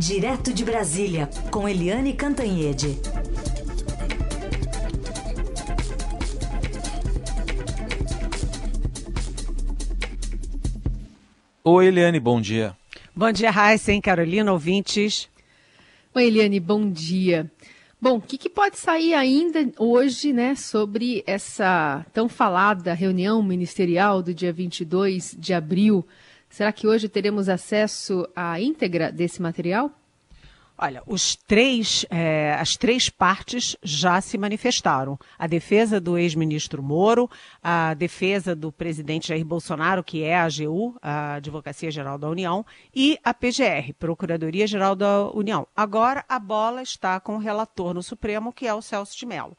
Direto de Brasília, com Eliane Cantanhede. Oi, Eliane, bom dia. Bom dia, Raíssen, Carolina, ouvintes. Oi, Eliane, bom dia. Bom, o que, que, pode sair ainda hoje, né, sobre essa tão falada reunião ministerial do dia 22 de abril? Será que hoje teremos acesso à íntegra desse material? Olha, três, é, as três partes já se manifestaram. A defesa do ex-ministro Moro, a defesa do presidente Jair Bolsonaro, que é a AGU, a Advocacia Geral da União, e a PGR, Procuradoria Geral da União. Agora a bola está com o relator no Supremo, que é o Celso de Mello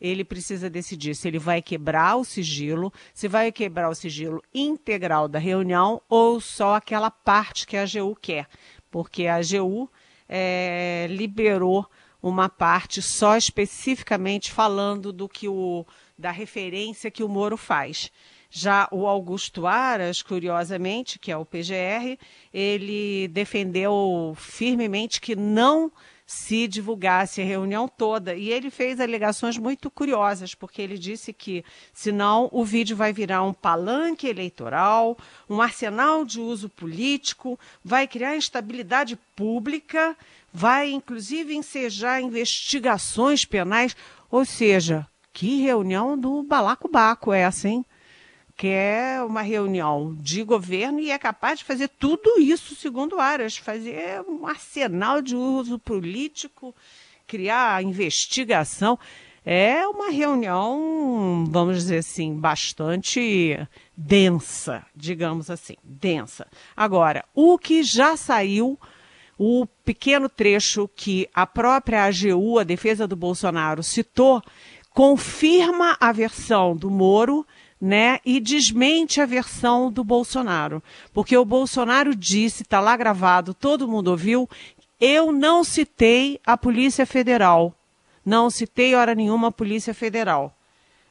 ele precisa decidir se ele vai quebrar o sigilo, se vai quebrar o sigilo integral da reunião ou só aquela parte que a AGU quer. Porque a AGU é, liberou uma parte só especificamente falando do que o da referência que o Moro faz. Já o Augusto Aras, curiosamente, que é o PGR, ele defendeu firmemente que não se divulgasse a reunião toda. E ele fez alegações muito curiosas, porque ele disse que, senão, o vídeo vai virar um palanque eleitoral, um arsenal de uso político, vai criar instabilidade pública, vai inclusive ensejar investigações penais. Ou seja, que reunião do balacobaco é essa, hein? Que é uma reunião de governo e é capaz de fazer tudo isso, segundo Aras, fazer um arsenal de uso político, criar investigação. É uma reunião, vamos dizer assim, bastante densa, digamos assim, densa. Agora, o que já saiu, o pequeno trecho que a própria AGU, a defesa do Bolsonaro, citou, confirma a versão do Moro né, e desmente a versão do Bolsonaro. Porque o Bolsonaro disse, está lá gravado, todo mundo ouviu, eu não citei a Polícia Federal. Não citei hora nenhuma a Polícia Federal.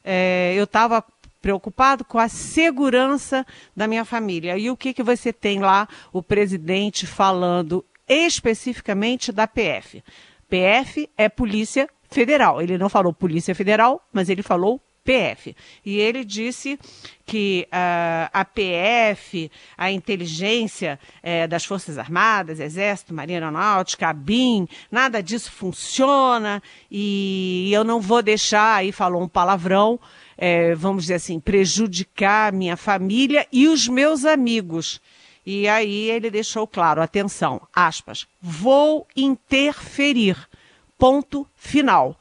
É, eu estava preocupado com a segurança da minha família. E o que, que você tem lá, o presidente falando especificamente da PF? PF é Polícia Federal. Ele não falou Polícia Federal, mas ele falou PF. E ele disse que uh, a PF, a inteligência uh, das Forças Armadas, Exército, Marinha Aeronáutica, a BIM, nada disso funciona e eu não vou deixar, aí falou um palavrão, uh, vamos dizer assim, prejudicar minha família e os meus amigos. E aí ele deixou claro, atenção, aspas, vou interferir, ponto final.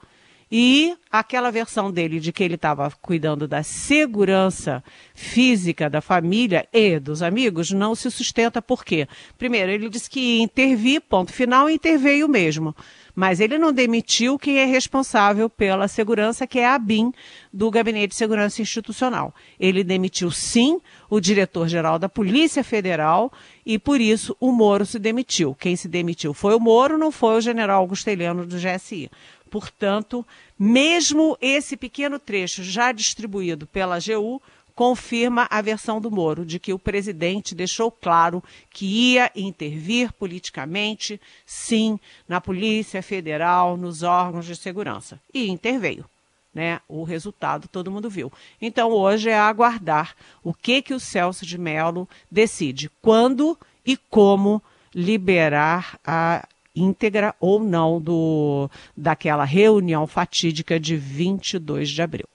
E aquela versão dele de que ele estava cuidando da segurança física da família e dos amigos não se sustenta por quê? Primeiro, ele disse que ia intervir, ponto final, e interveio mesmo. Mas ele não demitiu quem é responsável pela segurança, que é a BIM, do Gabinete de Segurança Institucional. Ele demitiu, sim, o diretor-geral da Polícia Federal e, por isso, o Moro se demitiu. Quem se demitiu foi o Moro, não foi o general Augustelhano do GSI. Portanto, mesmo esse pequeno trecho já distribuído pela AGU confirma a versão do Moro, de que o presidente deixou claro que ia intervir politicamente, sim, na Polícia Federal, nos órgãos de segurança. E interveio. Né? O resultado todo mundo viu. Então hoje é aguardar o que que o Celso de Mello decide, quando e como liberar a íntegra ou não do, daquela reunião fatídica de 22 de abril.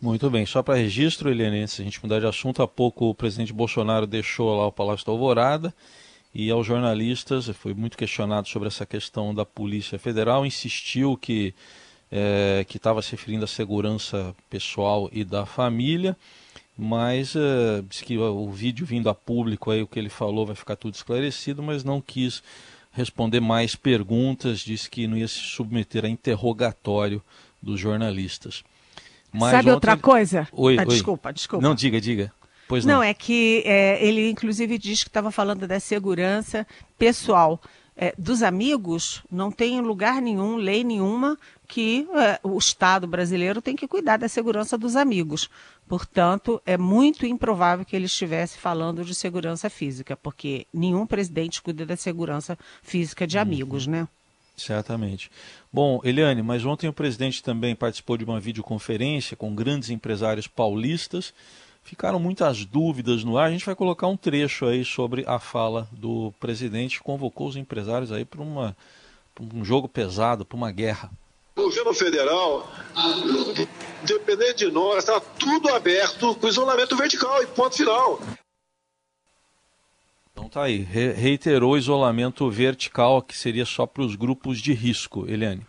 Muito bem, só para registro, Eliane, se a gente mudar de assunto, há pouco o presidente Bolsonaro deixou lá o Palácio da Alvorada e aos jornalistas, foi muito questionado sobre essa questão da Polícia Federal, insistiu que é, que estava se referindo à segurança pessoal e da família, mas é, disse que o vídeo vindo a público aí o que ele falou vai ficar tudo esclarecido, mas não quis responder mais perguntas, disse que não ia se submeter a interrogatório dos jornalistas. Mas Sabe outra coisa? Oi, ah, oi. Desculpa, desculpa. Não, diga, diga. Pois não. não é que é, ele inclusive diz que estava falando da segurança pessoal é, dos amigos não tem lugar nenhum, lei nenhuma, que é, o Estado brasileiro tem que cuidar da segurança dos amigos. Portanto, é muito improvável que ele estivesse falando de segurança física, porque nenhum presidente cuida da segurança física de amigos, uhum. né? Certamente. Bom, Eliane, mas ontem o presidente também participou de uma videoconferência com grandes empresários paulistas Ficaram muitas dúvidas no ar. A gente vai colocar um trecho aí sobre a fala do presidente que convocou os empresários aí para um jogo pesado, para uma guerra. O governo federal, dependendo de nós, está tudo aberto com isolamento vertical e ponto final. Então tá aí, Re reiterou isolamento vertical que seria só para os grupos de risco, Eliane.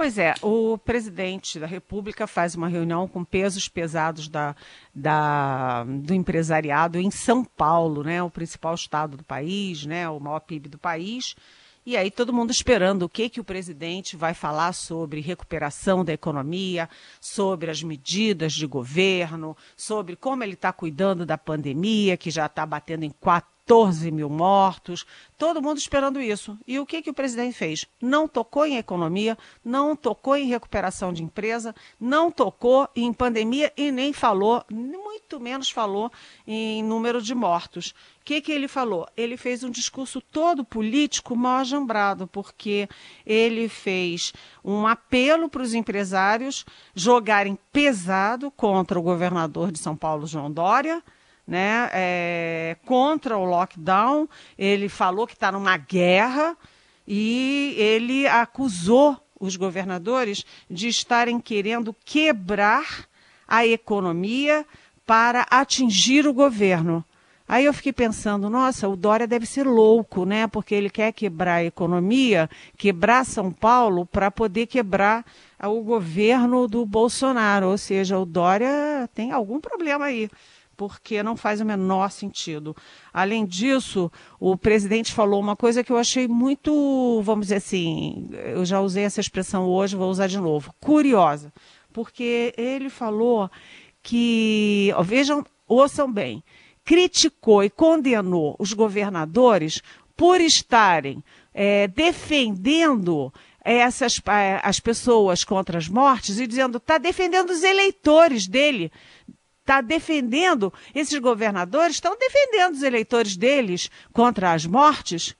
Pois é, o presidente da República faz uma reunião com pesos pesados da, da, do empresariado em São Paulo, né, o principal estado do país, né, o maior PIB do país. E aí todo mundo esperando o que, que o presidente vai falar sobre recuperação da economia, sobre as medidas de governo, sobre como ele está cuidando da pandemia, que já está batendo em quatro 14 mil mortos, todo mundo esperando isso. E o que, que o presidente fez? Não tocou em economia, não tocou em recuperação de empresa, não tocou em pandemia e nem falou, muito menos falou em número de mortos. O que, que ele falou? Ele fez um discurso todo político mal porque ele fez um apelo para os empresários jogarem pesado contra o governador de São Paulo, João Dória né, é, contra o lockdown. Ele falou que está numa guerra e ele acusou os governadores de estarem querendo quebrar a economia para atingir o governo. Aí eu fiquei pensando, nossa, o Dória deve ser louco, né? Porque ele quer quebrar a economia, quebrar São Paulo para poder quebrar o governo do Bolsonaro. Ou seja, o Dória tem algum problema aí porque não faz o menor sentido. Além disso, o presidente falou uma coisa que eu achei muito, vamos dizer assim, eu já usei essa expressão hoje, vou usar de novo, curiosa, porque ele falou que, ó, vejam, ouçam bem, criticou e condenou os governadores por estarem é, defendendo essas as pessoas contra as mortes e dizendo está defendendo os eleitores dele está defendendo, esses governadores estão defendendo os eleitores deles contra as mortes?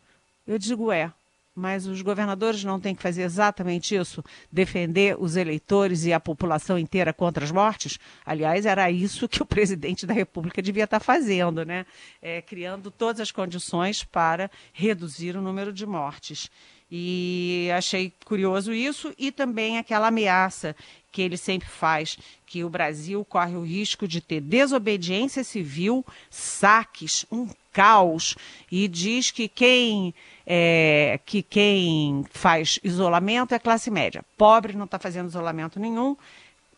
Eu digo, é. Mas os governadores não têm que fazer exatamente isso? Defender os eleitores e a população inteira contra as mortes? Aliás, era isso que o presidente da República devia estar fazendo, né? É, criando todas as condições para reduzir o número de mortes. E achei curioso isso e também aquela ameaça que ele sempre faz, que o Brasil corre o risco de ter desobediência civil, saques, um caos, e diz que quem, é, que quem faz isolamento é a classe média. Pobre não está fazendo isolamento nenhum.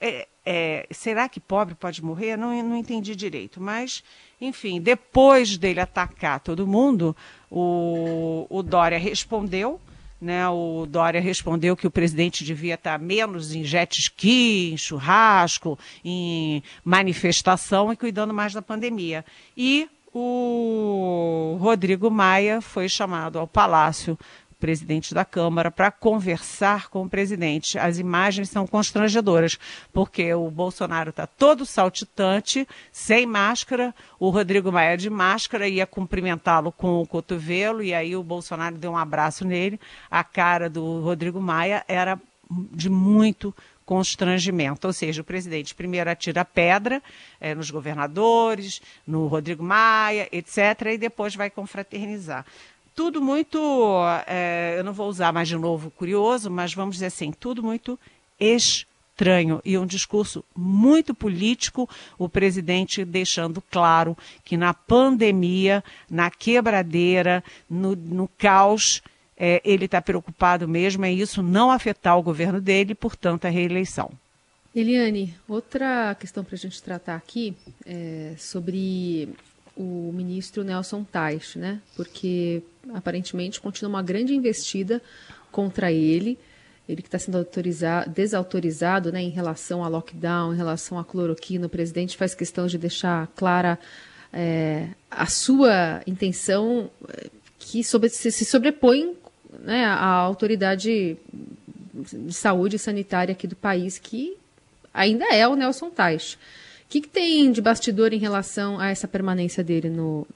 É, é, será que pobre pode morrer? Não, não entendi direito, mas, enfim, depois dele atacar todo mundo, o, o Dória respondeu né, o Dória respondeu que o presidente devia estar menos em jet ski, em churrasco, em manifestação e cuidando mais da pandemia. E o Rodrigo Maia foi chamado ao Palácio presidente da Câmara para conversar com o presidente. As imagens são constrangedoras, porque o Bolsonaro está todo saltitante, sem máscara, o Rodrigo Maia de máscara ia cumprimentá-lo com o cotovelo, e aí o Bolsonaro deu um abraço nele. A cara do Rodrigo Maia era de muito constrangimento. Ou seja, o presidente primeiro atira pedra é, nos governadores, no Rodrigo Maia, etc., e depois vai confraternizar tudo muito, é, eu não vou usar mais de novo curioso, mas vamos dizer assim, tudo muito estranho e um discurso muito político, o presidente deixando claro que na pandemia, na quebradeira, no, no caos, é, ele está preocupado mesmo é isso não afetar o governo dele, portanto, a reeleição. Eliane, outra questão para a gente tratar aqui é sobre o ministro Nelson Teich, né? Porque aparentemente continua uma grande investida contra ele. Ele que está sendo desautorizado né, em relação a lockdown, em relação à cloroquina. O presidente faz questão de deixar clara é, a sua intenção é, que sobre, se, sobrepõe né, a autoridade de saúde sanitária aqui do país, que ainda é o Nelson Teich. Que, que tem de bastidor em relação a essa permanência dele no,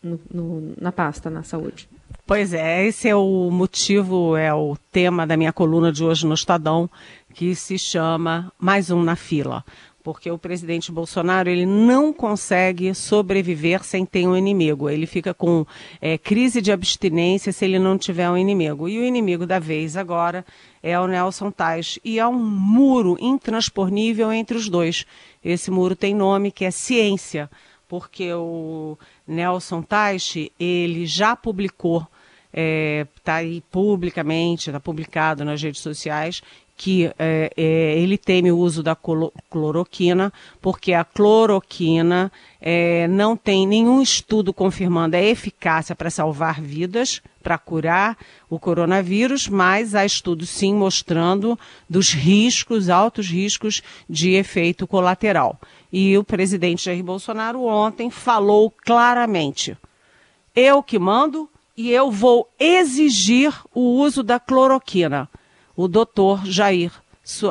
no, no, na pasta, na saúde? Pois é, esse é o motivo, é o tema da minha coluna de hoje no Estadão, que se chama Mais um na fila. Porque o presidente Bolsonaro ele não consegue sobreviver sem ter um inimigo. Ele fica com é, crise de abstinência se ele não tiver um inimigo. E o inimigo da vez agora é o Nelson Tais. E há um muro intransponível entre os dois. Esse muro tem nome que é ciência, porque o Nelson Tais ele já publicou está é, tá aí publicamente, está publicado nas redes sociais, que é, é, ele teme o uso da cloroquina, porque a cloroquina é, não tem nenhum estudo confirmando a eficácia para salvar vidas, para curar o coronavírus, mas há estudos sim mostrando dos riscos, altos riscos de efeito colateral. E o presidente Jair Bolsonaro ontem falou claramente: eu que mando, e eu vou exigir o uso da cloroquina. O doutor Jair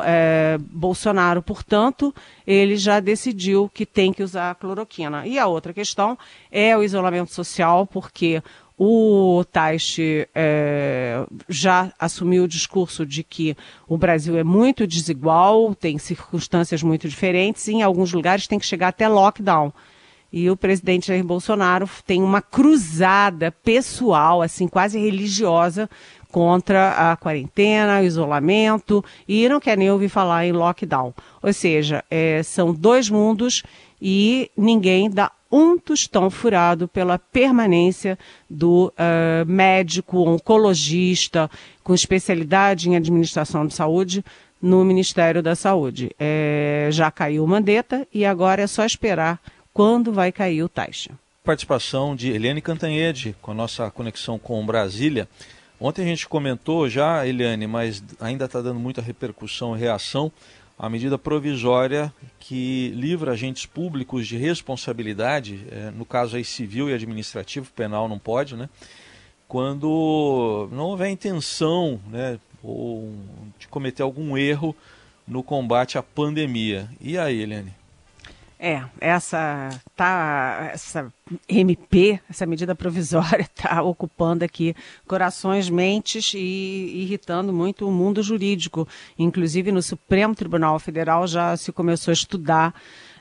é, Bolsonaro, portanto, ele já decidiu que tem que usar a cloroquina. E a outra questão é o isolamento social, porque o Taixe é, já assumiu o discurso de que o Brasil é muito desigual, tem circunstâncias muito diferentes, e em alguns lugares tem que chegar até lockdown. E o presidente Jair Bolsonaro tem uma cruzada pessoal, assim, quase religiosa, contra a quarentena, o isolamento, e não quer nem ouvir falar em lockdown. Ou seja, é, são dois mundos e ninguém dá um tostão furado pela permanência do uh, médico oncologista com especialidade em administração de saúde no Ministério da Saúde. É, já caiu o Mandetta e agora é só esperar quando vai cair o taxa. Participação de Eliane Cantanhede com a nossa conexão com Brasília. Ontem a gente comentou já, Eliane, mas ainda está dando muita repercussão e reação, a medida provisória que livra agentes públicos de responsabilidade, é, no caso aí civil e administrativo, penal não pode, né? Quando não houver intenção né, ou de cometer algum erro no combate à pandemia. E aí, Eliane? É, essa tá essa MP, essa medida provisória está ocupando aqui corações, mentes e irritando muito o mundo jurídico. Inclusive no Supremo Tribunal Federal já se começou a estudar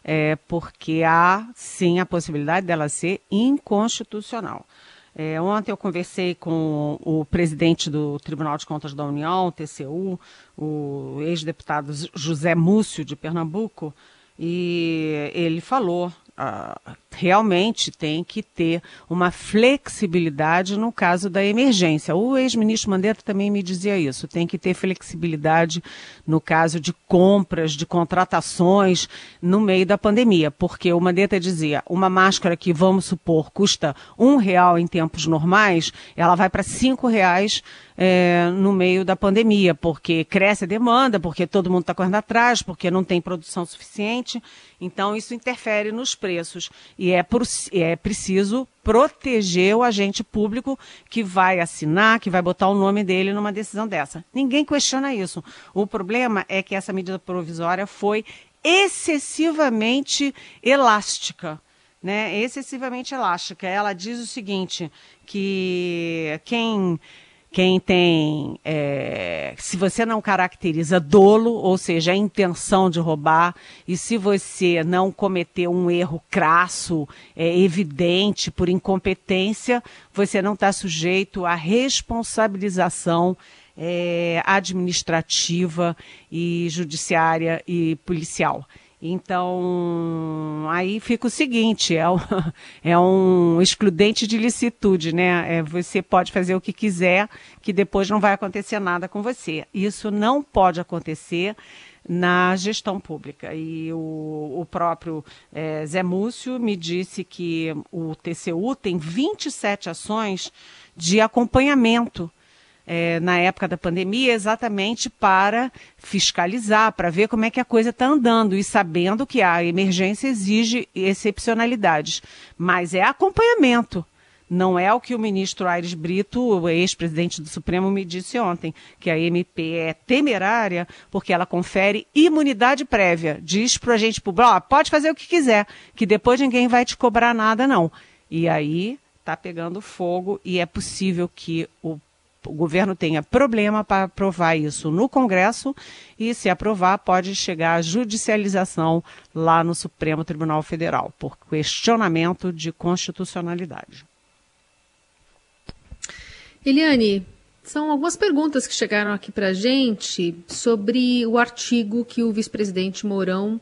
é, porque há sim a possibilidade dela ser inconstitucional. É, ontem eu conversei com o presidente do Tribunal de Contas da União, TCU, o ex-deputado José Múcio de Pernambuco, e ele falou ah, realmente tem que ter uma flexibilidade no caso da emergência. O ex-ministro Mandetta também me dizia isso, tem que ter flexibilidade no caso de compras, de contratações no meio da pandemia, porque o Mandetta dizia, uma máscara que, vamos supor, custa um real em tempos normais, ela vai para cinco reais é, no meio da pandemia, porque cresce a demanda, porque todo mundo está correndo atrás, porque não tem produção suficiente. Então, isso interfere nos preços. E é, é preciso proteger o agente público que vai assinar, que vai botar o nome dele numa decisão dessa. Ninguém questiona isso. O problema é que essa medida provisória foi excessivamente elástica. Né, excessivamente elástica. Ela diz o seguinte, que quem quem tem, é, se você não caracteriza dolo, ou seja, a intenção de roubar, e se você não cometeu um erro crasso, é, evidente, por incompetência, você não está sujeito à responsabilização é, administrativa e judiciária e policial. Então, aí fica o seguinte, é um, é um excludente de licitude, né? É, você pode fazer o que quiser, que depois não vai acontecer nada com você. Isso não pode acontecer na gestão pública. E o, o próprio é, Zé Múcio me disse que o TCU tem 27 ações de acompanhamento é, na época da pandemia exatamente para fiscalizar, para ver como é que a coisa está andando e sabendo que a emergência exige excepcionalidades. Mas é acompanhamento. Não é o que o ministro Aires Brito, ex-presidente do Supremo, me disse ontem, que a MP é temerária porque ela confere imunidade prévia. Diz para a gente, oh, pode fazer o que quiser, que depois ninguém vai te cobrar nada, não. E aí está pegando fogo e é possível que o o governo tenha problema para aprovar isso no Congresso e, se aprovar, pode chegar à judicialização lá no Supremo Tribunal Federal, por questionamento de constitucionalidade. Eliane, são algumas perguntas que chegaram aqui para a gente sobre o artigo que o vice-presidente Mourão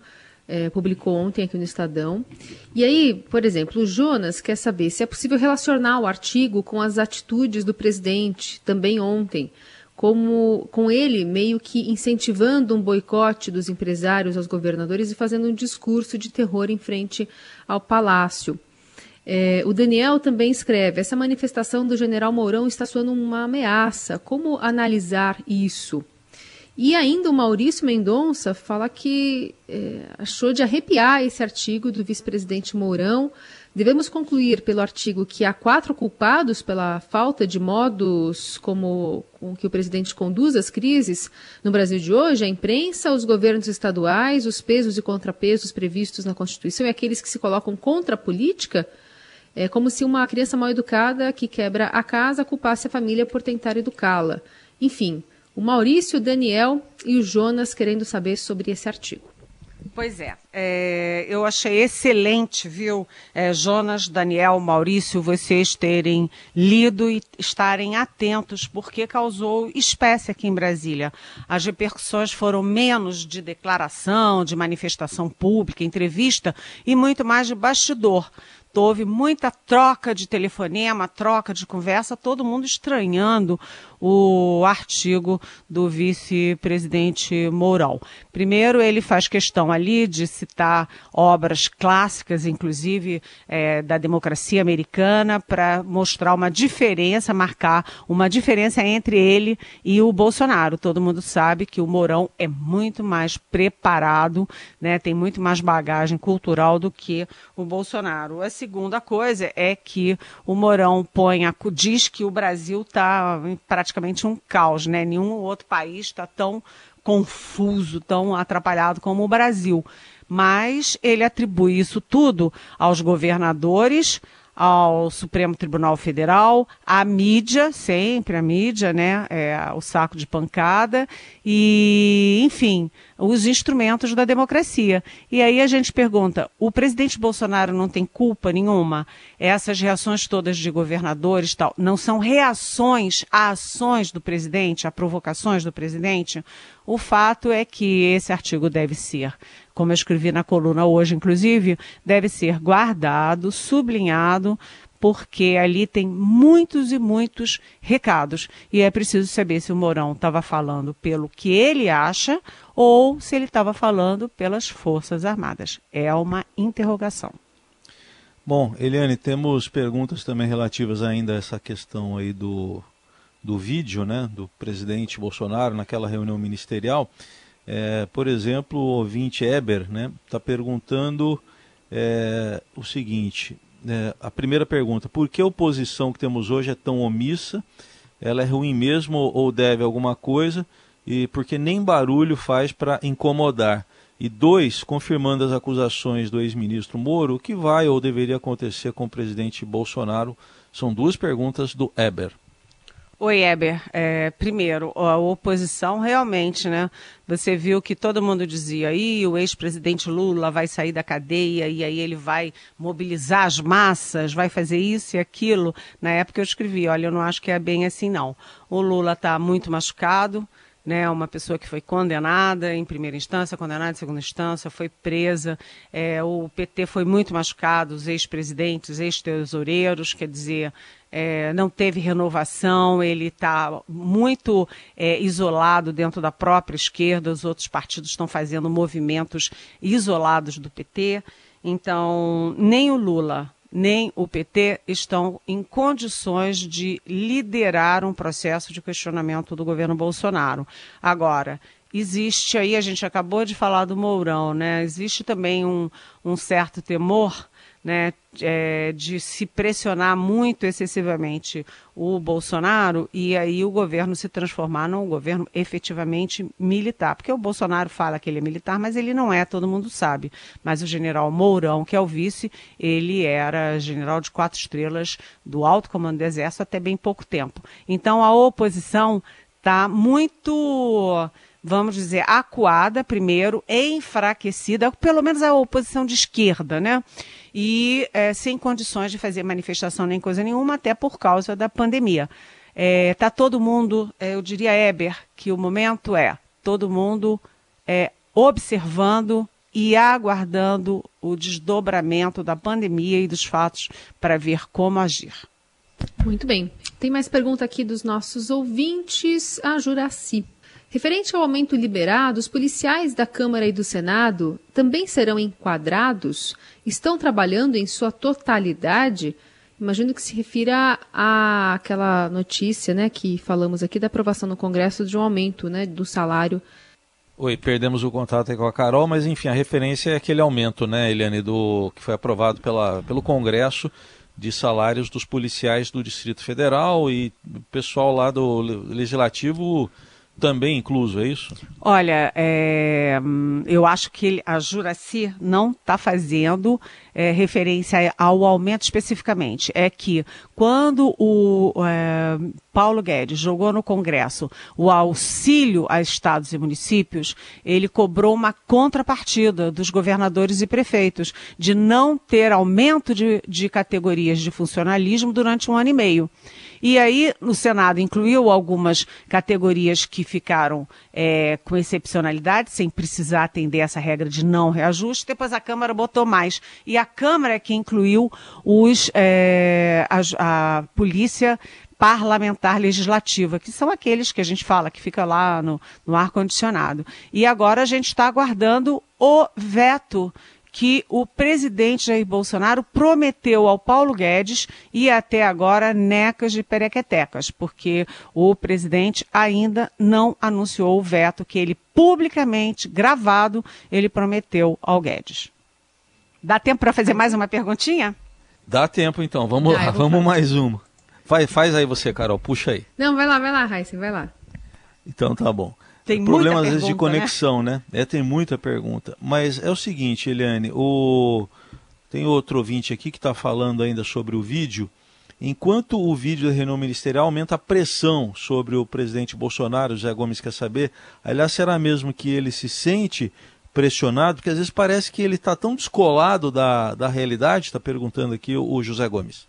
é, publicou ontem aqui no Estadão. E aí, por exemplo, o Jonas quer saber se é possível relacionar o artigo com as atitudes do presidente também ontem, como com ele meio que incentivando um boicote dos empresários aos governadores e fazendo um discurso de terror em frente ao palácio. É, o Daniel também escreve: essa manifestação do general Mourão está soando uma ameaça. Como analisar isso? E ainda o Maurício Mendonça fala que é, achou de arrepiar esse artigo do vice-presidente Mourão. Devemos concluir pelo artigo que há quatro culpados pela falta de modos como com que o presidente conduz as crises no Brasil de hoje: a imprensa, os governos estaduais, os pesos e contrapesos previstos na Constituição e aqueles que se colocam contra a política. É como se uma criança mal educada que quebra a casa culpasse a família por tentar educá-la. Enfim, o Maurício, o Daniel e o Jonas querendo saber sobre esse artigo. Pois é, é, eu achei excelente, viu, é, Jonas, Daniel, Maurício, vocês terem lido e estarem atentos, porque causou espécie aqui em Brasília. As repercussões foram menos de declaração, de manifestação pública, entrevista e muito mais de bastidor houve muita troca de telefonema, troca de conversa, todo mundo estranhando o artigo do vice-presidente Mourão. Primeiro, ele faz questão ali de citar obras clássicas, inclusive é, da democracia americana, para mostrar uma diferença, marcar uma diferença entre ele e o Bolsonaro. Todo mundo sabe que o Mourão é muito mais preparado, né, tem muito mais bagagem cultural do que o Bolsonaro. A segunda coisa é que o Mourão põe a, diz que o Brasil está praticamente um caos, né? Nenhum outro país está tão confuso, tão atrapalhado como o Brasil. Mas ele atribui isso tudo aos governadores, ao Supremo Tribunal Federal, à mídia, sempre a mídia, né? É, o saco de pancada, e, enfim, os instrumentos da democracia. E aí a gente pergunta: o presidente Bolsonaro não tem culpa nenhuma? Essas reações todas de governadores tal, não são reações a ações do presidente, a provocações do presidente? O fato é que esse artigo deve ser, como eu escrevi na coluna hoje, inclusive, deve ser guardado, sublinhado, porque ali tem muitos e muitos recados. E é preciso saber se o Mourão estava falando pelo que ele acha ou se ele estava falando pelas Forças Armadas. É uma interrogação. Bom, Eliane, temos perguntas também relativas ainda a essa questão aí do, do vídeo, né, do presidente Bolsonaro naquela reunião ministerial. É, por exemplo, o ouvinte Eber está né, tá perguntando é, o seguinte: é, a primeira pergunta, por que a oposição que temos hoje é tão omissa? Ela é ruim mesmo ou deve alguma coisa? E porque nem barulho faz para incomodar? E dois, confirmando as acusações do ex-ministro Moro, o que vai ou deveria acontecer com o presidente Bolsonaro? São duas perguntas do Eber. Oi, Eber. É, primeiro, a oposição realmente, né? Você viu que todo mundo dizia aí o ex-presidente Lula vai sair da cadeia e aí ele vai mobilizar as massas, vai fazer isso e aquilo. Na época eu escrevi, olha, eu não acho que é bem assim não. O Lula está muito machucado, né, uma pessoa que foi condenada em primeira instância, condenada em segunda instância, foi presa. É, o PT foi muito machucado, os ex-presidentes, ex-tesoureiros, quer dizer, é, não teve renovação, ele está muito é, isolado dentro da própria esquerda, os outros partidos estão fazendo movimentos isolados do PT. Então, nem o Lula, nem o PT estão em condições de liderar um processo de questionamento do governo Bolsonaro. Agora, existe aí, a gente acabou de falar do Mourão, né? Existe também um, um certo temor né, é, de se pressionar muito excessivamente o Bolsonaro e aí o governo se transformar num governo efetivamente militar. Porque o Bolsonaro fala que ele é militar, mas ele não é, todo mundo sabe. Mas o general Mourão, que é o vice, ele era general de quatro estrelas do alto comando do Exército até bem pouco tempo. Então a oposição está muito vamos dizer, acuada primeiro, enfraquecida, pelo menos a oposição de esquerda, né? E é, sem condições de fazer manifestação nem coisa nenhuma, até por causa da pandemia. Está é, tá todo mundo, é, eu diria, Eber, que o momento é todo mundo é, observando e aguardando o desdobramento da pandemia e dos fatos para ver como agir. Muito bem. Tem mais pergunta aqui dos nossos ouvintes. A Juraci. Referente ao aumento liberado, os policiais da Câmara e do Senado também serão enquadrados? Estão trabalhando em sua totalidade? Imagino que se refira à aquela notícia, né, que falamos aqui da aprovação no Congresso de um aumento, né, do salário. Oi, perdemos o contato com a Carol, mas enfim, a referência é aquele aumento, né, Eliane, do que foi aprovado pela, pelo Congresso de salários dos policiais do Distrito Federal e o pessoal lá do Legislativo também incluso, é isso? Olha, é, eu acho que a Juraci não está fazendo é, referência ao aumento especificamente. É que quando o é, Paulo Guedes jogou no Congresso o auxílio a estados e municípios, ele cobrou uma contrapartida dos governadores e prefeitos de não ter aumento de, de categorias de funcionalismo durante um ano e meio. E aí, o Senado incluiu algumas categorias que ficaram é, com excepcionalidade, sem precisar atender essa regra de não reajuste. Depois a Câmara botou mais. E a Câmara é que incluiu os, é, a, a polícia parlamentar legislativa, que são aqueles que a gente fala, que fica lá no, no ar-condicionado. E agora a gente está aguardando o veto que o presidente Jair Bolsonaro prometeu ao Paulo Guedes e até agora necas de perequetecas, porque o presidente ainda não anunciou o veto que ele publicamente, gravado, ele prometeu ao Guedes. Dá tempo para fazer mais uma perguntinha? Dá tempo então, vamos ah, lá, vamos fazer. mais uma. Faz, faz aí você, Carol, puxa aí. Não, vai lá, vai lá, Raíssa, vai lá. Então tá bom. Tem problema às vezes de né? conexão, né? né? É, tem muita pergunta. Mas é o seguinte, Eliane, o... tem outro ouvinte aqui que está falando ainda sobre o vídeo. Enquanto o vídeo da reunião ministerial aumenta a pressão sobre o presidente Bolsonaro, José Gomes quer saber, aliás, será mesmo que ele se sente pressionado? Porque às vezes parece que ele está tão descolado da, da realidade, está perguntando aqui o, o José Gomes.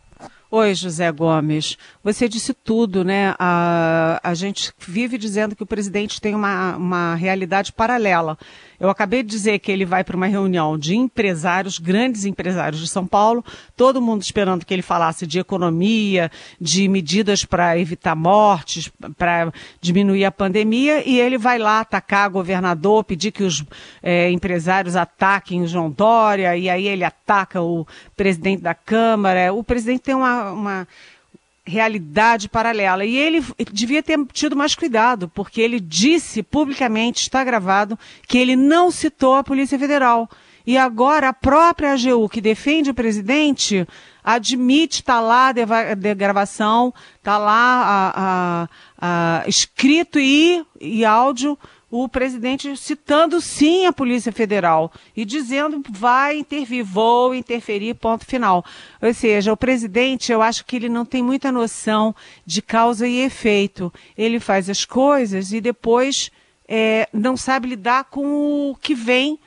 Oi, José Gomes. Você disse tudo, né? A, a gente vive dizendo que o presidente tem uma, uma realidade paralela. Eu acabei de dizer que ele vai para uma reunião de empresários, grandes empresários de São Paulo, todo mundo esperando que ele falasse de economia, de medidas para evitar mortes, para diminuir a pandemia, e ele vai lá atacar governador, pedir que os é, empresários ataquem o João Dória, e aí ele ataca o presidente da Câmara. O presidente tem uma, uma realidade paralela. E ele devia ter tido mais cuidado, porque ele disse publicamente, está gravado, que ele não citou a Polícia Federal. E agora a própria AGU, que defende o presidente, admite, está lá a de gravação, está lá a, a, a, escrito e, e áudio o presidente citando sim a Polícia Federal e dizendo vai intervir, vou interferir, ponto final. Ou seja, o presidente, eu acho que ele não tem muita noção de causa e efeito. Ele faz as coisas e depois é, não sabe lidar com o que vem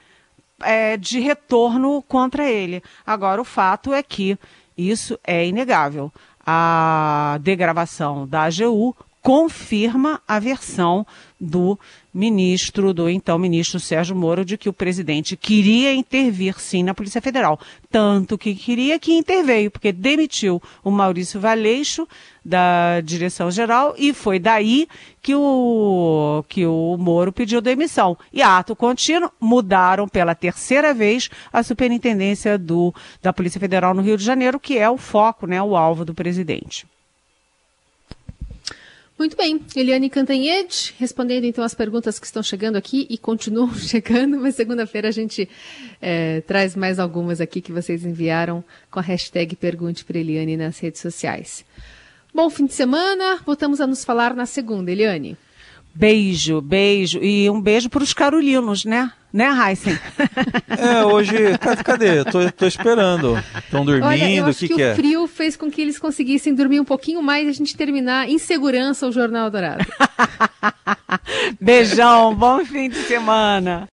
é, de retorno contra ele. Agora, o fato é que isso é inegável. A degravação da AGU confirma a versão do ministro, do então ministro Sérgio Moro, de que o presidente queria intervir sim na Polícia Federal. Tanto que queria que interveio, porque demitiu o Maurício Valeixo da direção-geral e foi daí que o, que o Moro pediu demissão. E ato contínuo, mudaram pela terceira vez a superintendência do, da Polícia Federal no Rio de Janeiro, que é o foco, né, o alvo do presidente. Muito bem, Eliane Cantanhede, respondendo então as perguntas que estão chegando aqui e continuam chegando, mas segunda-feira a gente é, traz mais algumas aqui que vocês enviaram com a hashtag Pergunte para Eliane nas redes sociais. Bom fim de semana, voltamos a nos falar na segunda, Eliane. Beijo, beijo. E um beijo para os carulinos, né? Né, Heisen? É, hoje, cadê? Tô, tô esperando. Estão dormindo, o que, que, que, é? O frio fez com que eles conseguissem dormir um pouquinho mais e a gente terminar em segurança o Jornal Dourado. Beijão, bom fim de semana.